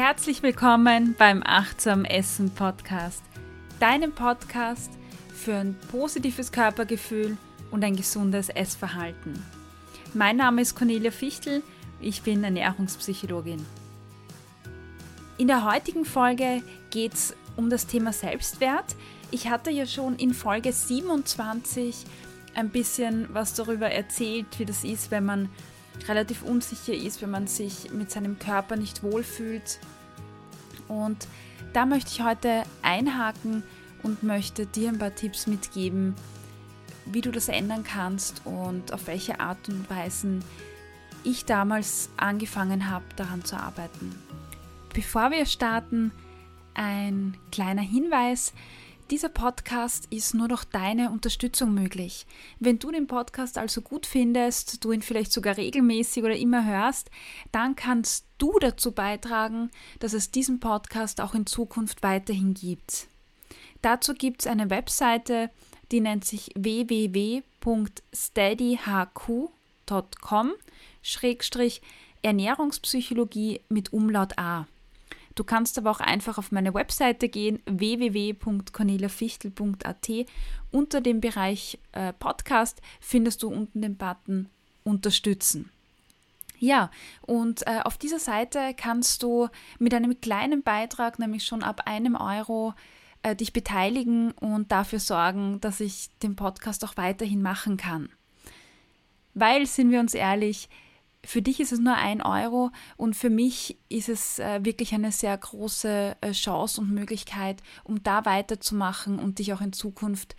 Herzlich willkommen beim Achtsam Essen Podcast, deinem Podcast für ein positives Körpergefühl und ein gesundes Essverhalten. Mein Name ist Cornelia Fichtel, ich bin Ernährungspsychologin. In der heutigen Folge geht es um das Thema Selbstwert. Ich hatte ja schon in Folge 27 ein bisschen was darüber erzählt, wie das ist, wenn man relativ unsicher ist, wenn man sich mit seinem Körper nicht wohlfühlt. Und da möchte ich heute einhaken und möchte dir ein paar Tipps mitgeben, wie du das ändern kannst und auf welche Art und Weise ich damals angefangen habe, daran zu arbeiten. Bevor wir starten, ein kleiner Hinweis. Dieser Podcast ist nur durch deine Unterstützung möglich. Wenn du den Podcast also gut findest, du ihn vielleicht sogar regelmäßig oder immer hörst, dann kannst du dazu beitragen, dass es diesen Podcast auch in Zukunft weiterhin gibt. Dazu gibt es eine Webseite, die nennt sich www.steadyhq.com Ernährungspsychologie mit Umlaut A. Du kannst aber auch einfach auf meine Webseite gehen, www.corneliafichtel.at. Unter dem Bereich äh, Podcast findest du unten den Button Unterstützen. Ja, und äh, auf dieser Seite kannst du mit einem kleinen Beitrag, nämlich schon ab einem Euro, äh, dich beteiligen und dafür sorgen, dass ich den Podcast auch weiterhin machen kann. Weil, sind wir uns ehrlich, für dich ist es nur ein Euro und für mich ist es äh, wirklich eine sehr große äh, Chance und Möglichkeit, um da weiterzumachen und dich auch in Zukunft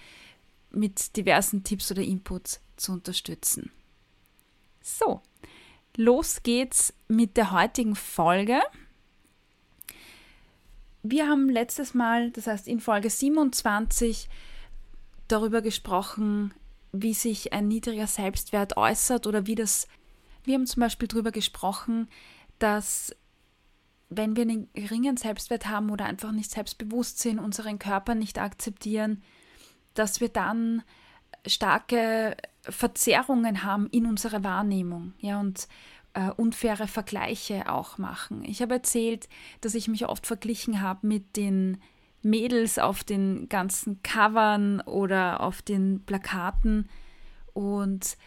mit diversen Tipps oder Inputs zu unterstützen. So, los geht's mit der heutigen Folge. Wir haben letztes Mal, das heißt in Folge 27, darüber gesprochen, wie sich ein niedriger Selbstwert äußert oder wie das wir haben zum Beispiel darüber gesprochen, dass wenn wir einen geringen Selbstwert haben oder einfach nicht selbstbewusst sind, unseren Körper nicht akzeptieren, dass wir dann starke Verzerrungen haben in unserer Wahrnehmung, ja, und äh, unfaire Vergleiche auch machen. Ich habe erzählt, dass ich mich oft verglichen habe mit den Mädels auf den ganzen Covern oder auf den Plakaten und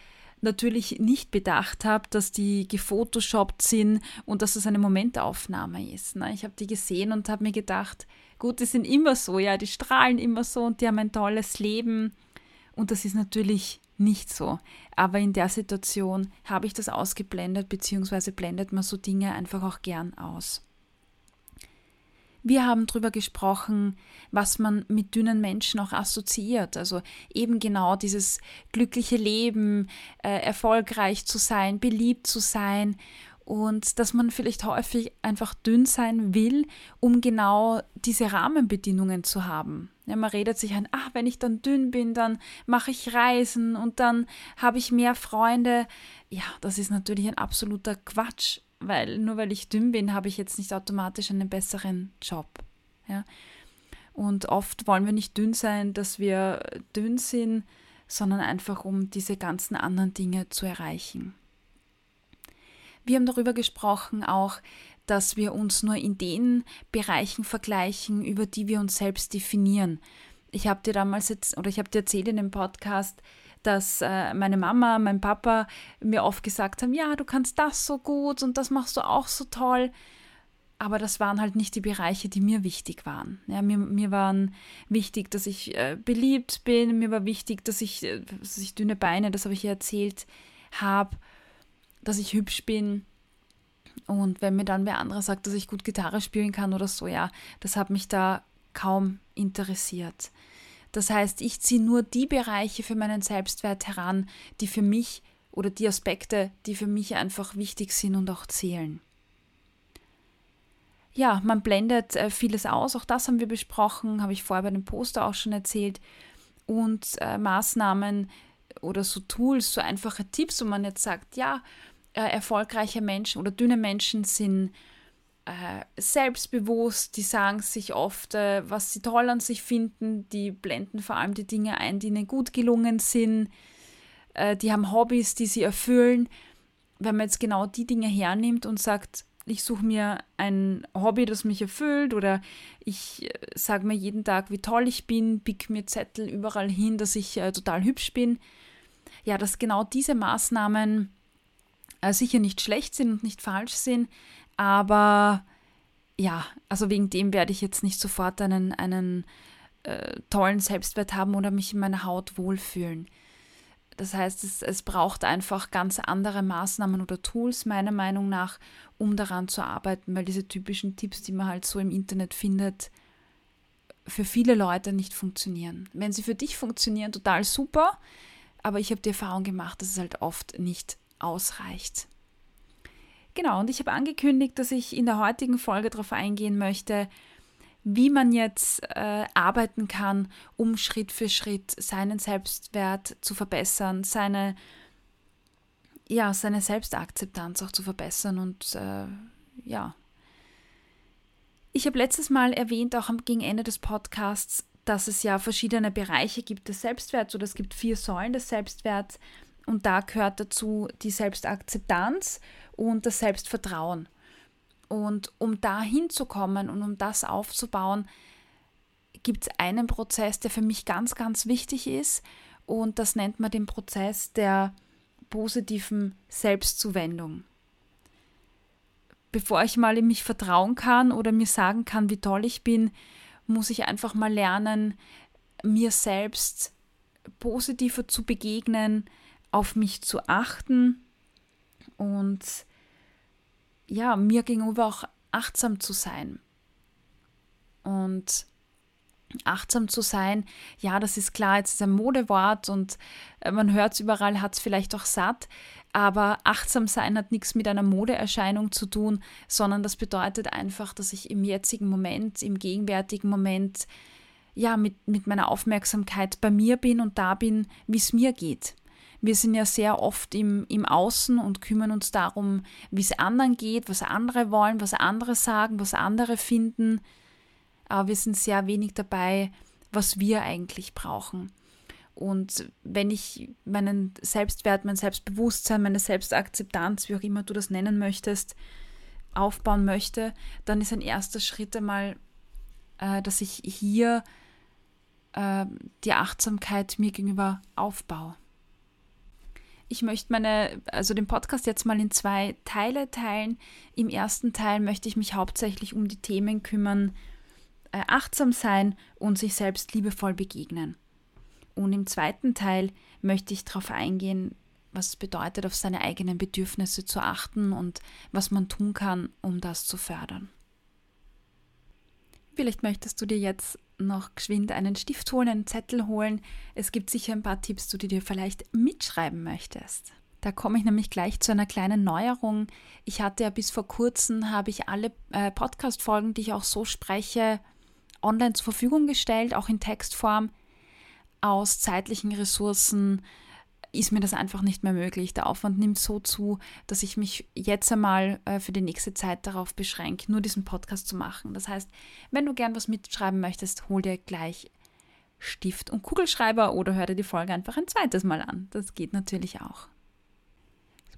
natürlich nicht bedacht habe, dass die gefotoshoppt sind und dass es eine Momentaufnahme ist. Ne? Ich habe die gesehen und habe mir gedacht, gut, die sind immer so, ja, die strahlen immer so und die haben ein tolles Leben. Und das ist natürlich nicht so. Aber in der Situation habe ich das ausgeblendet, beziehungsweise blendet man so Dinge einfach auch gern aus. Wir haben darüber gesprochen, was man mit dünnen Menschen auch assoziiert. Also eben genau dieses glückliche Leben, äh, erfolgreich zu sein, beliebt zu sein und dass man vielleicht häufig einfach dünn sein will, um genau diese Rahmenbedingungen zu haben. Ja, man redet sich ein, ach, wenn ich dann dünn bin, dann mache ich Reisen und dann habe ich mehr Freunde. Ja, das ist natürlich ein absoluter Quatsch weil nur weil ich dünn bin, habe ich jetzt nicht automatisch einen besseren Job. Ja? Und oft wollen wir nicht dünn sein, dass wir dünn sind, sondern einfach um diese ganzen anderen Dinge zu erreichen. Wir haben darüber gesprochen auch, dass wir uns nur in den Bereichen vergleichen, über die wir uns selbst definieren. Ich habe dir damals jetzt, oder ich habe dir erzählt in dem Podcast, dass äh, meine Mama, mein Papa mir oft gesagt haben, ja, du kannst das so gut und das machst du auch so toll. Aber das waren halt nicht die Bereiche, die mir wichtig waren. Ja, mir, mir waren wichtig, dass ich äh, beliebt bin, mir war wichtig, dass ich, äh, dass ich dünne Beine, das habe ich ja erzählt, habe, dass ich hübsch bin. Und wenn mir dann wer anderer sagt, dass ich gut Gitarre spielen kann oder so, ja, das hat mich da kaum interessiert. Das heißt, ich ziehe nur die Bereiche für meinen Selbstwert heran, die für mich oder die Aspekte, die für mich einfach wichtig sind und auch zählen. Ja, man blendet äh, vieles aus, auch das haben wir besprochen, habe ich vorher bei dem Poster auch schon erzählt. Und äh, Maßnahmen oder so Tools, so einfache Tipps, wo man jetzt sagt, ja, äh, erfolgreiche Menschen oder dünne Menschen sind äh, selbstbewusst, die sagen sich oft, äh, was sie toll an sich finden, die blenden vor allem die Dinge ein, die ihnen gut gelungen sind, äh, die haben Hobbys, die sie erfüllen. Wenn man jetzt genau die Dinge hernimmt und sagt, ich suche mir ein Hobby, das mich erfüllt oder ich äh, sage mir jeden Tag, wie toll ich bin, pick mir Zettel überall hin, dass ich äh, total hübsch bin. Ja, dass genau diese Maßnahmen äh, sicher nicht schlecht sind und nicht falsch sind, aber ja, also wegen dem werde ich jetzt nicht sofort einen, einen äh, tollen Selbstwert haben oder mich in meiner Haut wohlfühlen. Das heißt, es, es braucht einfach ganz andere Maßnahmen oder Tools, meiner Meinung nach, um daran zu arbeiten, weil diese typischen Tipps, die man halt so im Internet findet, für viele Leute nicht funktionieren. Wenn sie für dich funktionieren, total super, aber ich habe die Erfahrung gemacht, dass es halt oft nicht ausreicht. Genau, und ich habe angekündigt, dass ich in der heutigen Folge darauf eingehen möchte, wie man jetzt äh, arbeiten kann, um Schritt für Schritt seinen Selbstwert zu verbessern, seine, ja, seine Selbstakzeptanz auch zu verbessern und äh, ja. Ich habe letztes Mal erwähnt, auch am, gegen Ende des Podcasts, dass es ja verschiedene Bereiche gibt des Selbstwerts oder es gibt vier Säulen des Selbstwerts und da gehört dazu die Selbstakzeptanz und das Selbstvertrauen. Und um da hinzukommen und um das aufzubauen, gibt es einen Prozess, der für mich ganz, ganz wichtig ist. Und das nennt man den Prozess der positiven Selbstzuwendung. Bevor ich mal in mich vertrauen kann oder mir sagen kann, wie toll ich bin, muss ich einfach mal lernen, mir selbst positiver zu begegnen, auf mich zu achten und ja, mir gegenüber auch achtsam zu sein. Und achtsam zu sein, ja, das ist klar, jetzt ist ein Modewort und äh, man hört es überall, hat es vielleicht auch satt, aber achtsam sein hat nichts mit einer Modeerscheinung zu tun, sondern das bedeutet einfach, dass ich im jetzigen Moment, im gegenwärtigen Moment, ja, mit, mit meiner Aufmerksamkeit bei mir bin und da bin, wie es mir geht. Wir sind ja sehr oft im, im Außen und kümmern uns darum, wie es anderen geht, was andere wollen, was andere sagen, was andere finden. Aber wir sind sehr wenig dabei, was wir eigentlich brauchen. Und wenn ich meinen Selbstwert, mein Selbstbewusstsein, meine Selbstakzeptanz, wie auch immer du das nennen möchtest, aufbauen möchte, dann ist ein erster Schritt einmal, äh, dass ich hier äh, die Achtsamkeit mir gegenüber aufbaue. Ich möchte meine, also den Podcast jetzt mal in zwei Teile teilen. Im ersten Teil möchte ich mich hauptsächlich um die Themen kümmern, äh, achtsam sein und sich selbst liebevoll begegnen. Und im zweiten Teil möchte ich darauf eingehen, was es bedeutet, auf seine eigenen Bedürfnisse zu achten und was man tun kann, um das zu fördern. Vielleicht möchtest du dir jetzt noch geschwind einen Stift holen, einen Zettel holen. Es gibt sicher ein paar Tipps, die du dir vielleicht mitschreiben möchtest. Da komme ich nämlich gleich zu einer kleinen Neuerung. Ich hatte ja bis vor kurzem, habe ich alle äh, Podcast-Folgen, die ich auch so spreche, online zur Verfügung gestellt, auch in Textform. Aus zeitlichen Ressourcen ist mir das einfach nicht mehr möglich. Der Aufwand nimmt so zu, dass ich mich jetzt einmal äh, für die nächste Zeit darauf beschränke, nur diesen Podcast zu machen. Das heißt, wenn du gern was mitschreiben möchtest, hol dir gleich Stift und Kugelschreiber oder hör dir die Folge einfach ein zweites Mal an. Das geht natürlich auch.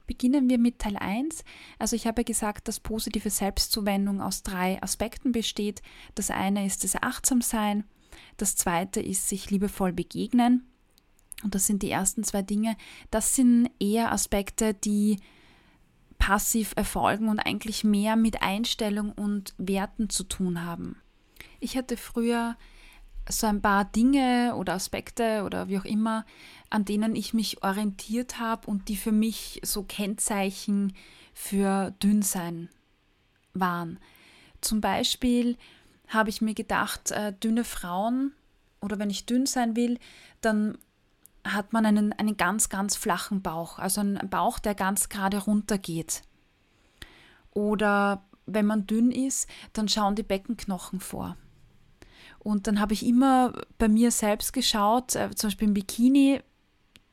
Beginnen wir mit Teil 1. Also ich habe gesagt, dass positive Selbstzuwendung aus drei Aspekten besteht. Das eine ist das Achtsamsein, das zweite ist sich liebevoll begegnen und das sind die ersten zwei Dinge, das sind eher Aspekte, die passiv erfolgen und eigentlich mehr mit Einstellung und Werten zu tun haben. Ich hatte früher so ein paar Dinge oder Aspekte oder wie auch immer, an denen ich mich orientiert habe und die für mich so Kennzeichen für Dünnsein waren. Zum Beispiel habe ich mir gedacht, äh, dünne Frauen oder wenn ich dünn sein will, dann hat man einen, einen ganz, ganz flachen Bauch, also einen Bauch, der ganz gerade runter geht. Oder wenn man dünn ist, dann schauen die Beckenknochen vor. Und dann habe ich immer bei mir selbst geschaut, äh, zum Beispiel im Bikini,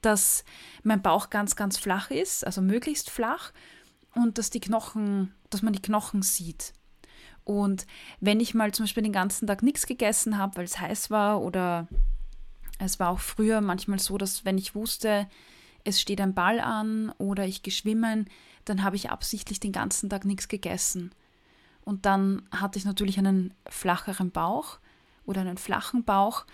dass mein Bauch ganz, ganz flach ist, also möglichst flach, und dass die Knochen, dass man die Knochen sieht. Und wenn ich mal zum Beispiel den ganzen Tag nichts gegessen habe, weil es heiß war oder es war auch früher manchmal so, dass wenn ich wusste, es steht ein Ball an oder ich geschwimmen, dann habe ich absichtlich den ganzen Tag nichts gegessen. Und dann hatte ich natürlich einen flacheren Bauch oder einen flachen Bauch.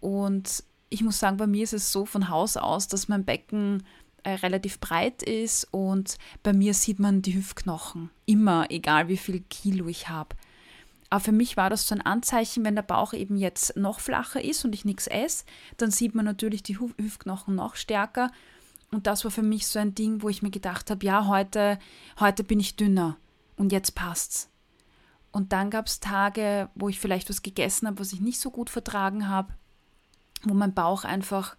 Und ich muss sagen, bei mir ist es so von Haus aus, dass mein Becken äh, relativ breit ist und bei mir sieht man die Hüftknochen. Immer, egal wie viel Kilo ich habe. Aber für mich war das so ein Anzeichen, wenn der Bauch eben jetzt noch flacher ist und ich nichts esse, dann sieht man natürlich die Hüftknochen noch stärker. Und das war für mich so ein Ding, wo ich mir gedacht habe, ja, heute, heute bin ich dünner und jetzt passt's. Und dann gab es Tage, wo ich vielleicht was gegessen habe, was ich nicht so gut vertragen habe, wo mein Bauch einfach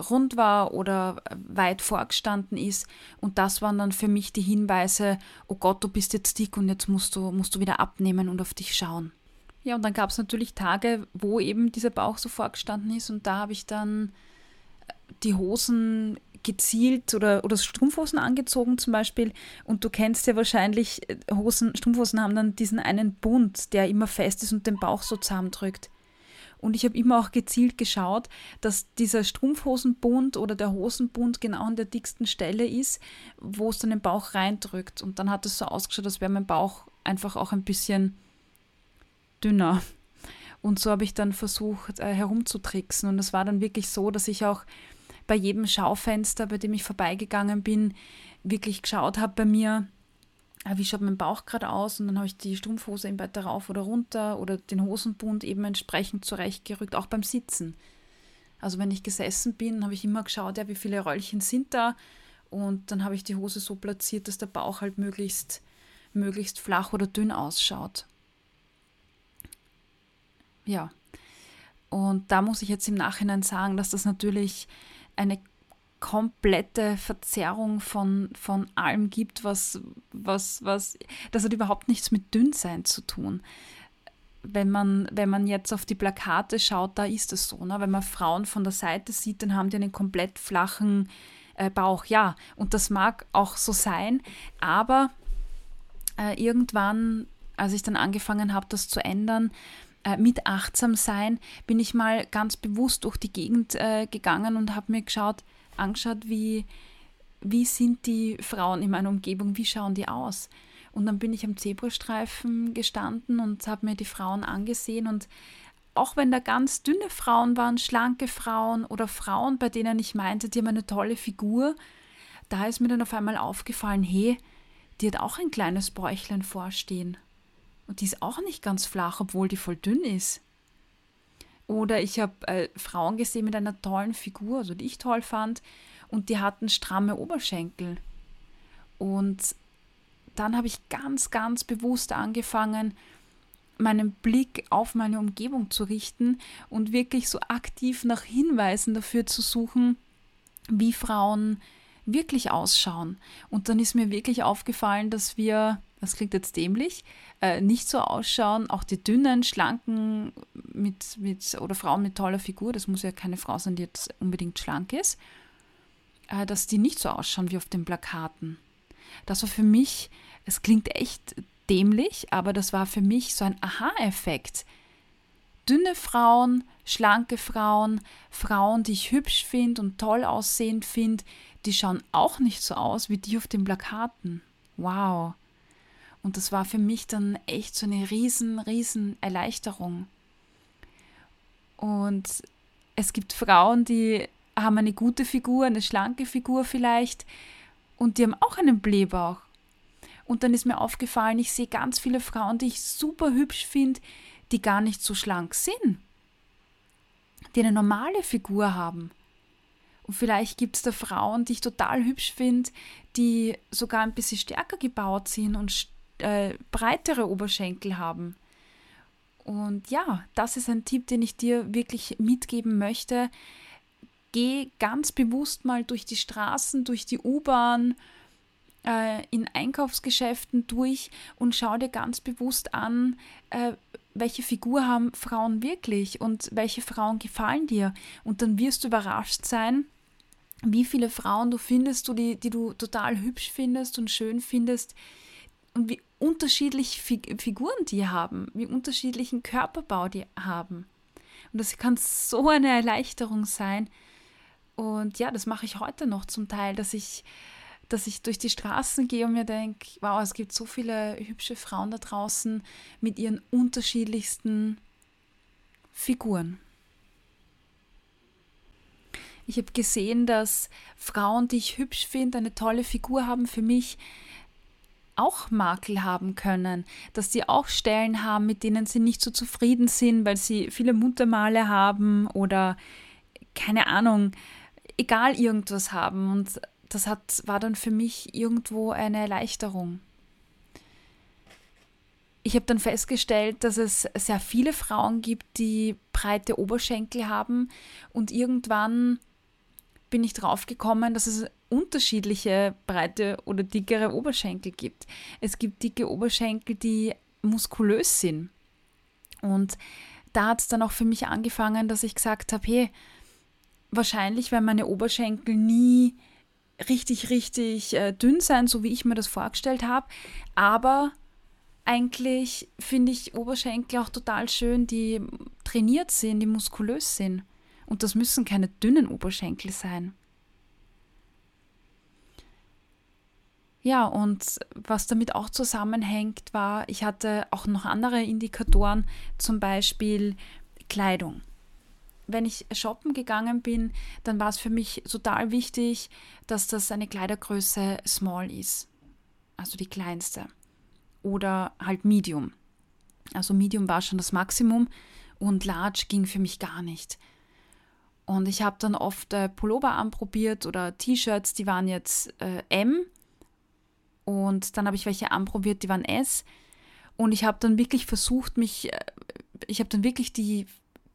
kugelrund war oder weit vorgestanden ist. Und das waren dann für mich die Hinweise, oh Gott, du bist jetzt dick und jetzt musst du, musst du wieder abnehmen und auf dich schauen. Ja, und dann gab es natürlich Tage, wo eben dieser Bauch so vorgestanden ist und da habe ich dann die Hosen gezielt oder, oder Strumpfhosen angezogen zum Beispiel. Und du kennst ja wahrscheinlich, äh, Hosen, Strumpfhosen haben dann diesen einen Bund, der immer fest ist und den Bauch so zusammendrückt. Und ich habe immer auch gezielt geschaut, dass dieser Strumpfhosenbund oder der Hosenbund genau an der dicksten Stelle ist, wo es dann den Bauch reindrückt. Und dann hat es so ausgeschaut, als wäre mein Bauch einfach auch ein bisschen dünner. Und so habe ich dann versucht, äh, herumzutricksen. Und es war dann wirklich so, dass ich auch bei jedem Schaufenster, bei dem ich vorbeigegangen bin, wirklich geschaut habe bei mir, wie schaut mein Bauch gerade aus und dann habe ich die Strumpfhose eben weiter rauf oder runter oder den Hosenbund eben entsprechend zurechtgerückt, auch beim Sitzen. Also wenn ich gesessen bin, habe ich immer geschaut, ja, wie viele Röllchen sind da und dann habe ich die Hose so platziert, dass der Bauch halt möglichst, möglichst flach oder dünn ausschaut. Ja. Und da muss ich jetzt im Nachhinein sagen, dass das natürlich eine komplette Verzerrung von, von allem gibt, was, was, was, das hat überhaupt nichts mit Dünnsein zu tun. Wenn man, wenn man jetzt auf die Plakate schaut, da ist es so. Ne? Wenn man Frauen von der Seite sieht, dann haben die einen komplett flachen äh, Bauch. Ja, und das mag auch so sein, aber äh, irgendwann, als ich dann angefangen habe, das zu ändern, äh, mit achtsam sein, bin ich mal ganz bewusst durch die Gegend äh, gegangen und habe mir geschaut, angeschaut, wie, wie sind die Frauen in meiner Umgebung, wie schauen die aus. Und dann bin ich am Zebrastreifen gestanden und habe mir die Frauen angesehen und auch wenn da ganz dünne Frauen waren, schlanke Frauen oder Frauen, bei denen ich meinte, die haben eine tolle Figur, da ist mir dann auf einmal aufgefallen, hey, die hat auch ein kleines Bäuchlein vorstehen. Und die ist auch nicht ganz flach, obwohl die voll dünn ist. Oder ich habe äh, Frauen gesehen mit einer tollen Figur, also die ich toll fand, und die hatten stramme Oberschenkel. Und dann habe ich ganz, ganz bewusst angefangen, meinen Blick auf meine Umgebung zu richten und wirklich so aktiv nach Hinweisen dafür zu suchen, wie Frauen wirklich ausschauen. Und dann ist mir wirklich aufgefallen, dass wir das klingt jetzt dämlich, äh, nicht so ausschauen. Auch die dünnen, schlanken mit, mit, oder Frauen mit toller Figur, das muss ja keine Frau sein, die jetzt unbedingt schlank ist, äh, dass die nicht so ausschauen wie auf den Plakaten. Das war für mich, es klingt echt dämlich, aber das war für mich so ein Aha-Effekt. Dünne Frauen, schlanke Frauen, Frauen, die ich hübsch finde und toll aussehend finde, die schauen auch nicht so aus wie die auf den Plakaten. Wow. Und das war für mich dann echt so eine riesen, riesen Erleichterung. Und es gibt Frauen, die haben eine gute Figur, eine schlanke Figur vielleicht, und die haben auch einen Blähbauch. Und dann ist mir aufgefallen, ich sehe ganz viele Frauen, die ich super hübsch finde, die gar nicht so schlank sind, die eine normale Figur haben. Und vielleicht gibt es da Frauen, die ich total hübsch finde, die sogar ein bisschen stärker gebaut sind und äh, breitere Oberschenkel haben. Und ja, das ist ein Tipp, den ich dir wirklich mitgeben möchte. Geh ganz bewusst mal durch die Straßen, durch die U-Bahn, äh, in Einkaufsgeschäften durch und schau dir ganz bewusst an, äh, welche Figur haben Frauen wirklich und welche Frauen gefallen dir. Und dann wirst du überrascht sein, wie viele Frauen du findest, du, die, die du total hübsch findest und schön findest und wie unterschiedliche Figuren die haben, wie unterschiedlichen Körperbau die haben. Und das kann so eine Erleichterung sein. Und ja, das mache ich heute noch zum Teil, dass ich, dass ich durch die Straßen gehe und mir denke, wow, es gibt so viele hübsche Frauen da draußen mit ihren unterschiedlichsten Figuren. Ich habe gesehen, dass Frauen, die ich hübsch finde, eine tolle Figur haben für mich, auch Makel haben können, dass sie auch Stellen haben, mit denen sie nicht so zufrieden sind, weil sie viele Muttermale haben oder keine Ahnung, egal irgendwas haben. Und das hat, war dann für mich irgendwo eine Erleichterung. Ich habe dann festgestellt, dass es sehr viele Frauen gibt, die breite Oberschenkel haben und irgendwann bin ich drauf gekommen, dass es unterschiedliche breite oder dickere Oberschenkel gibt. Es gibt dicke Oberschenkel, die muskulös sind. Und da hat es dann auch für mich angefangen, dass ich gesagt habe, hey, wahrscheinlich werden meine Oberschenkel nie richtig, richtig äh, dünn sein, so wie ich mir das vorgestellt habe. Aber eigentlich finde ich Oberschenkel auch total schön, die trainiert sind, die muskulös sind. Und das müssen keine dünnen Oberschenkel sein. Ja, und was damit auch zusammenhängt, war, ich hatte auch noch andere Indikatoren, zum Beispiel Kleidung. Wenn ich shoppen gegangen bin, dann war es für mich total wichtig, dass das eine Kleidergröße Small ist, also die kleinste. Oder halt Medium. Also Medium war schon das Maximum und Large ging für mich gar nicht. Und ich habe dann oft äh, Pullover anprobiert oder T-Shirts, die waren jetzt äh, M. Und dann habe ich welche anprobiert, die waren S. Und ich habe dann wirklich versucht, mich, äh, ich habe dann wirklich die,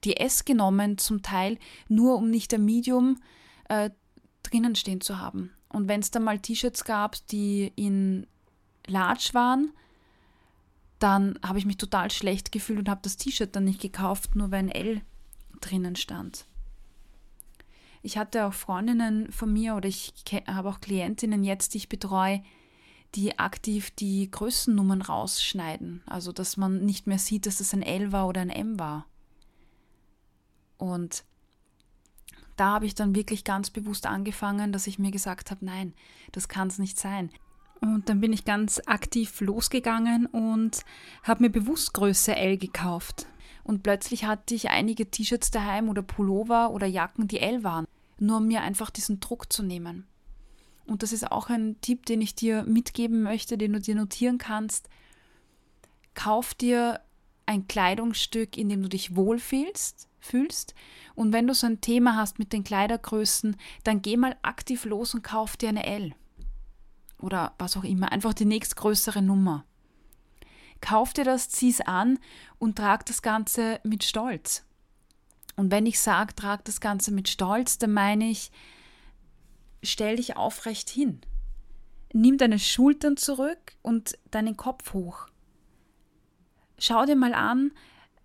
die S genommen, zum Teil, nur um nicht der Medium äh, drinnen stehen zu haben. Und wenn es dann mal T-Shirts gab, die in Large waren, dann habe ich mich total schlecht gefühlt und habe das T-Shirt dann nicht gekauft, nur weil ein L drinnen stand. Ich hatte auch Freundinnen von mir oder ich habe auch Klientinnen jetzt, die ich betreue, die aktiv die Größennummern rausschneiden. Also, dass man nicht mehr sieht, dass es ein L war oder ein M war. Und da habe ich dann wirklich ganz bewusst angefangen, dass ich mir gesagt habe, nein, das kann es nicht sein. Und dann bin ich ganz aktiv losgegangen und habe mir bewusst Größe L gekauft. Und plötzlich hatte ich einige T-Shirts daheim oder Pullover oder Jacken, die L waren nur um mir einfach diesen Druck zu nehmen. Und das ist auch ein Tipp, den ich dir mitgeben möchte, den du dir notieren kannst. Kauf dir ein Kleidungsstück, in dem du dich wohlfühlst, fühlst. Und wenn du so ein Thema hast mit den Kleidergrößen, dann geh mal aktiv los und kauf dir eine L. Oder was auch immer, einfach die nächstgrößere Nummer. Kauf dir das, zieh es an und trag das Ganze mit Stolz. Und wenn ich sage, trag das Ganze mit Stolz, dann meine ich, stell dich aufrecht hin. Nimm deine Schultern zurück und deinen Kopf hoch. Schau dir mal an,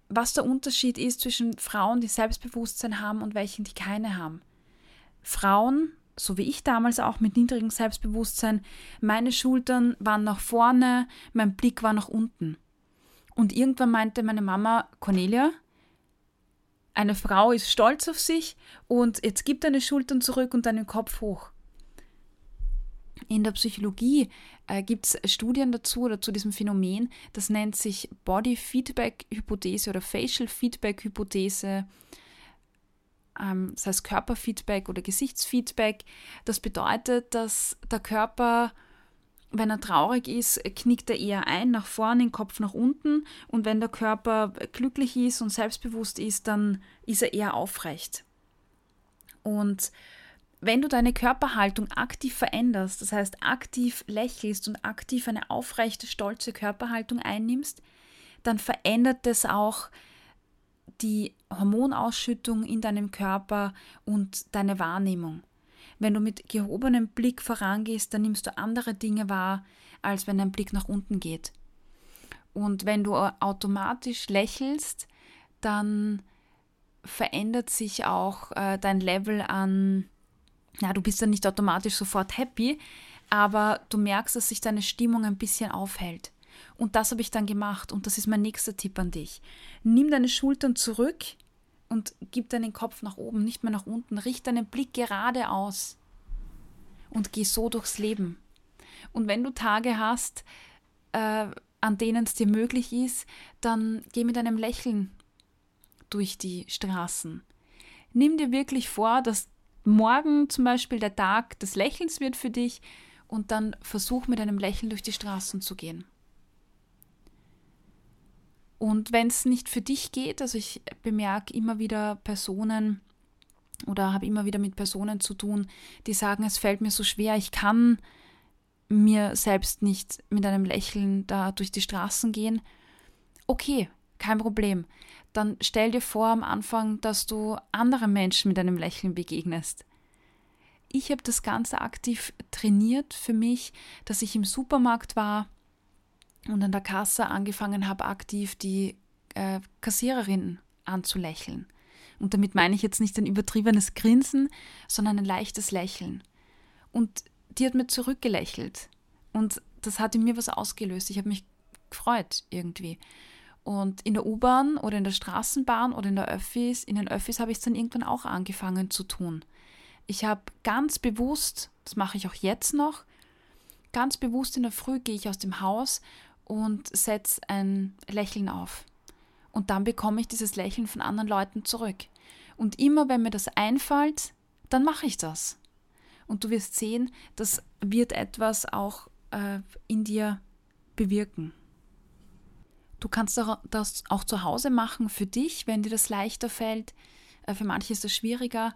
was der Unterschied ist zwischen Frauen, die Selbstbewusstsein haben und welchen, die keine haben. Frauen, so wie ich damals auch mit niedrigem Selbstbewusstsein, meine Schultern waren nach vorne, mein Blick war nach unten. Und irgendwann meinte meine Mama, Cornelia, eine Frau ist stolz auf sich und jetzt gibt deine Schultern zurück und deinen Kopf hoch. In der Psychologie äh, gibt es Studien dazu oder zu diesem Phänomen, das nennt sich Body Feedback Hypothese oder Facial Feedback Hypothese, ähm, das heißt Körperfeedback oder Gesichtsfeedback. Das bedeutet, dass der Körper wenn er traurig ist, knickt er eher ein, nach vorne, den Kopf nach unten. Und wenn der Körper glücklich ist und selbstbewusst ist, dann ist er eher aufrecht. Und wenn du deine Körperhaltung aktiv veränderst, das heißt aktiv lächelst und aktiv eine aufrechte, stolze Körperhaltung einnimmst, dann verändert es auch die Hormonausschüttung in deinem Körper und deine Wahrnehmung. Wenn du mit gehobenem Blick vorangehst, dann nimmst du andere Dinge wahr, als wenn dein Blick nach unten geht. Und wenn du automatisch lächelst, dann verändert sich auch äh, dein Level an, ja, du bist dann nicht automatisch sofort happy, aber du merkst, dass sich deine Stimmung ein bisschen aufhält. Und das habe ich dann gemacht und das ist mein nächster Tipp an dich. Nimm deine Schultern zurück und gib deinen Kopf nach oben, nicht mehr nach unten. Richte deinen Blick geradeaus und geh so durchs Leben. Und wenn du Tage hast, äh, an denen es dir möglich ist, dann geh mit einem Lächeln durch die Straßen. Nimm dir wirklich vor, dass morgen zum Beispiel der Tag des Lächelns wird für dich und dann versuch mit einem Lächeln durch die Straßen zu gehen. Und wenn es nicht für dich geht, also ich bemerke immer wieder Personen oder habe immer wieder mit Personen zu tun, die sagen, es fällt mir so schwer, ich kann mir selbst nicht mit einem Lächeln da durch die Straßen gehen. Okay, kein Problem. Dann stell dir vor am Anfang, dass du anderen Menschen mit einem Lächeln begegnest. Ich habe das Ganze aktiv trainiert für mich, dass ich im Supermarkt war und an der Kasse angefangen habe, aktiv die äh, Kassiererin anzulächeln. Und damit meine ich jetzt nicht ein übertriebenes Grinsen, sondern ein leichtes Lächeln. Und die hat mir zurückgelächelt. Und das hat in mir was ausgelöst. Ich habe mich gefreut irgendwie. Und in der U-Bahn oder in der Straßenbahn oder in der Öffis, in den Öffis habe ich es dann irgendwann auch angefangen zu tun. Ich habe ganz bewusst, das mache ich auch jetzt noch, ganz bewusst in der Früh gehe ich aus dem Haus und setze ein Lächeln auf. Und dann bekomme ich dieses Lächeln von anderen Leuten zurück. Und immer wenn mir das einfällt, dann mache ich das. Und du wirst sehen, das wird etwas auch äh, in dir bewirken. Du kannst das auch zu Hause machen für dich, wenn dir das leichter fällt. Äh, für manche ist das schwieriger.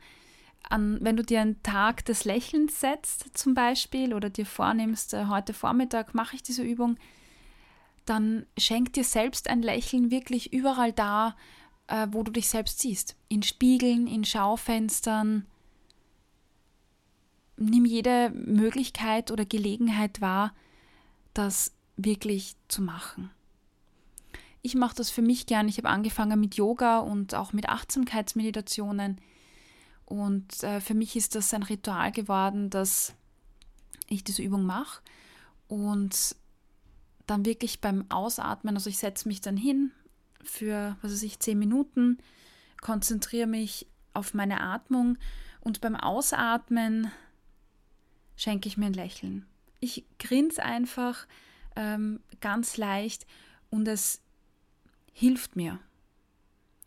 An, wenn du dir einen Tag des Lächelns setzt, zum Beispiel, oder dir vornimmst, äh, heute Vormittag mache ich diese Übung, dann schenk dir selbst ein Lächeln wirklich überall da, äh, wo du dich selbst siehst. In Spiegeln, in Schaufenstern. Nimm jede Möglichkeit oder Gelegenheit wahr, das wirklich zu machen. Ich mache das für mich gern. Ich habe angefangen mit Yoga und auch mit Achtsamkeitsmeditationen. Und äh, für mich ist das ein Ritual geworden, dass ich diese Übung mache. Und dann wirklich beim Ausatmen, also ich setze mich dann hin für, was weiß ich, zehn Minuten, konzentriere mich auf meine Atmung und beim Ausatmen schenke ich mir ein Lächeln. Ich grinse einfach ähm, ganz leicht und es hilft mir.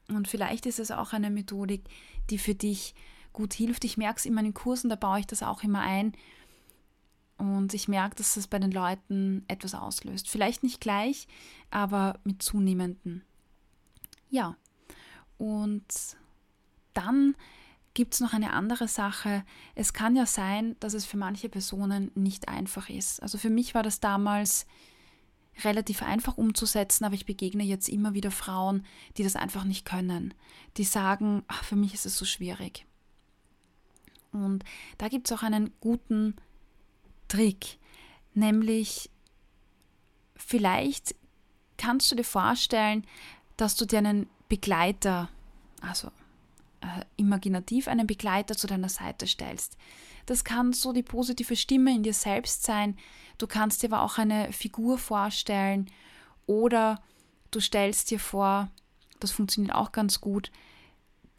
Und vielleicht ist es auch eine Methodik, die für dich gut hilft. Ich merke es in meinen Kursen, da baue ich das auch immer ein, und ich merke, dass das bei den Leuten etwas auslöst. Vielleicht nicht gleich, aber mit zunehmenden. Ja. Und dann gibt es noch eine andere Sache. Es kann ja sein, dass es für manche Personen nicht einfach ist. Also für mich war das damals relativ einfach umzusetzen, aber ich begegne jetzt immer wieder Frauen, die das einfach nicht können. Die sagen, ach, für mich ist es so schwierig. Und da gibt es auch einen guten Trick, nämlich vielleicht kannst du dir vorstellen, dass du dir einen Begleiter, also äh, imaginativ einen Begleiter zu deiner Seite stellst. Das kann so die positive Stimme in dir selbst sein. Du kannst dir aber auch eine Figur vorstellen oder du stellst dir vor, das funktioniert auch ganz gut,